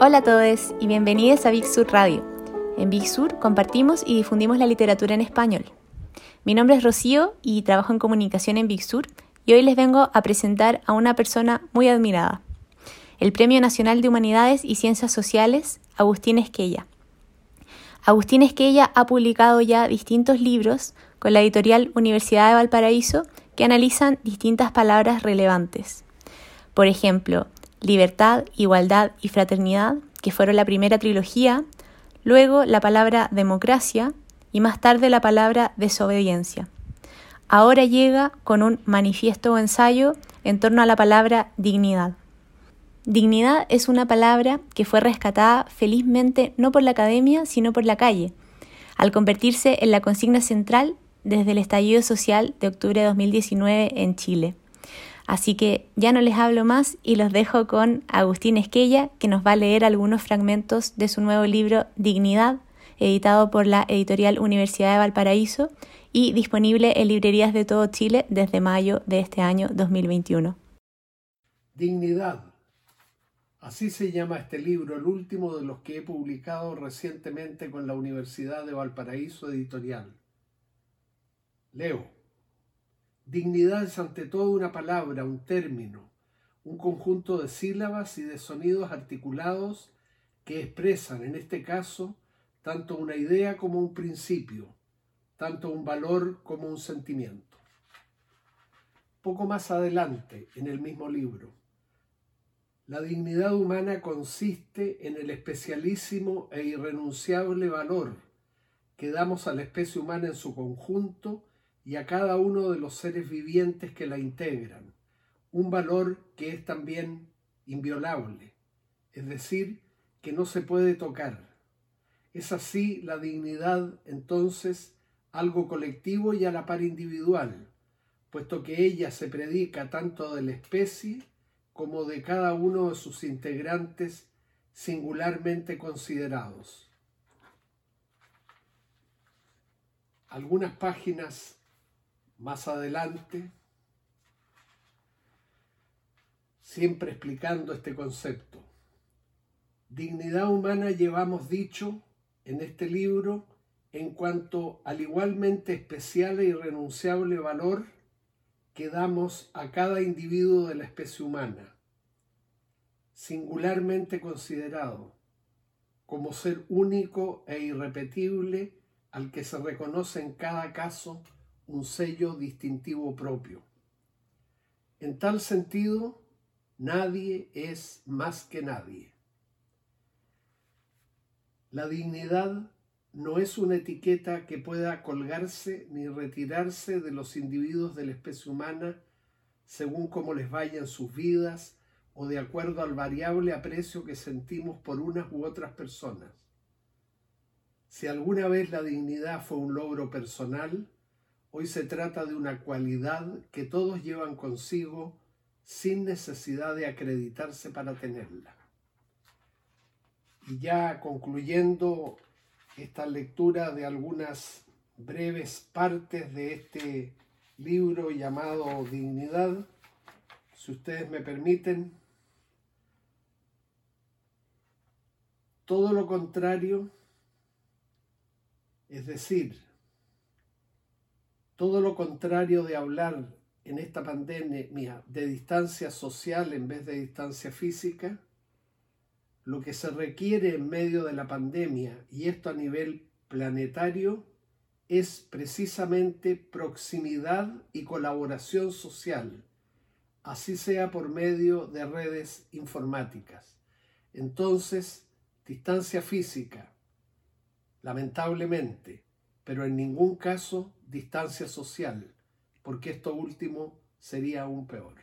Hola a todos y bienvenidos a Big Sur Radio. En Big Sur compartimos y difundimos la literatura en español. Mi nombre es Rocío y trabajo en comunicación en Big Sur y hoy les vengo a presentar a una persona muy admirada, el Premio Nacional de Humanidades y Ciencias Sociales, Agustín Esquella. Agustín Esquella ha publicado ya distintos libros con la editorial Universidad de Valparaíso que analizan distintas palabras relevantes. Por ejemplo, libertad, igualdad y fraternidad, que fueron la primera trilogía, luego la palabra democracia y más tarde la palabra desobediencia. Ahora llega con un manifiesto o ensayo en torno a la palabra dignidad. Dignidad es una palabra que fue rescatada felizmente no por la academia, sino por la calle, al convertirse en la consigna central desde el estallido social de octubre de 2019 en Chile. Así que ya no les hablo más y los dejo con Agustín Esquella, que nos va a leer algunos fragmentos de su nuevo libro Dignidad, editado por la editorial Universidad de Valparaíso y disponible en librerías de todo Chile desde mayo de este año 2021. Dignidad. Así se llama este libro, el último de los que he publicado recientemente con la Universidad de Valparaíso Editorial. Leo. Dignidad es ante todo una palabra, un término, un conjunto de sílabas y de sonidos articulados que expresan, en este caso, tanto una idea como un principio, tanto un valor como un sentimiento. Poco más adelante, en el mismo libro, la dignidad humana consiste en el especialísimo e irrenunciable valor que damos a la especie humana en su conjunto y a cada uno de los seres vivientes que la integran, un valor que es también inviolable, es decir, que no se puede tocar. Es así la dignidad entonces algo colectivo y a la par individual, puesto que ella se predica tanto de la especie como de cada uno de sus integrantes singularmente considerados. Algunas páginas más adelante, siempre explicando este concepto. Dignidad humana llevamos dicho en este libro en cuanto al igualmente especial e irrenunciable valor que damos a cada individuo de la especie humana, singularmente considerado como ser único e irrepetible al que se reconoce en cada caso un sello distintivo propio. En tal sentido, nadie es más que nadie. La dignidad no es una etiqueta que pueda colgarse ni retirarse de los individuos de la especie humana según cómo les vayan sus vidas o de acuerdo al variable aprecio que sentimos por unas u otras personas. Si alguna vez la dignidad fue un logro personal, Hoy se trata de una cualidad que todos llevan consigo sin necesidad de acreditarse para tenerla. Y ya concluyendo esta lectura de algunas breves partes de este libro llamado Dignidad, si ustedes me permiten, todo lo contrario, es decir, todo lo contrario de hablar en esta pandemia de distancia social en vez de distancia física, lo que se requiere en medio de la pandemia, y esto a nivel planetario, es precisamente proximidad y colaboración social, así sea por medio de redes informáticas. Entonces, distancia física, lamentablemente, pero en ningún caso distancia social, porque esto último sería aún peor.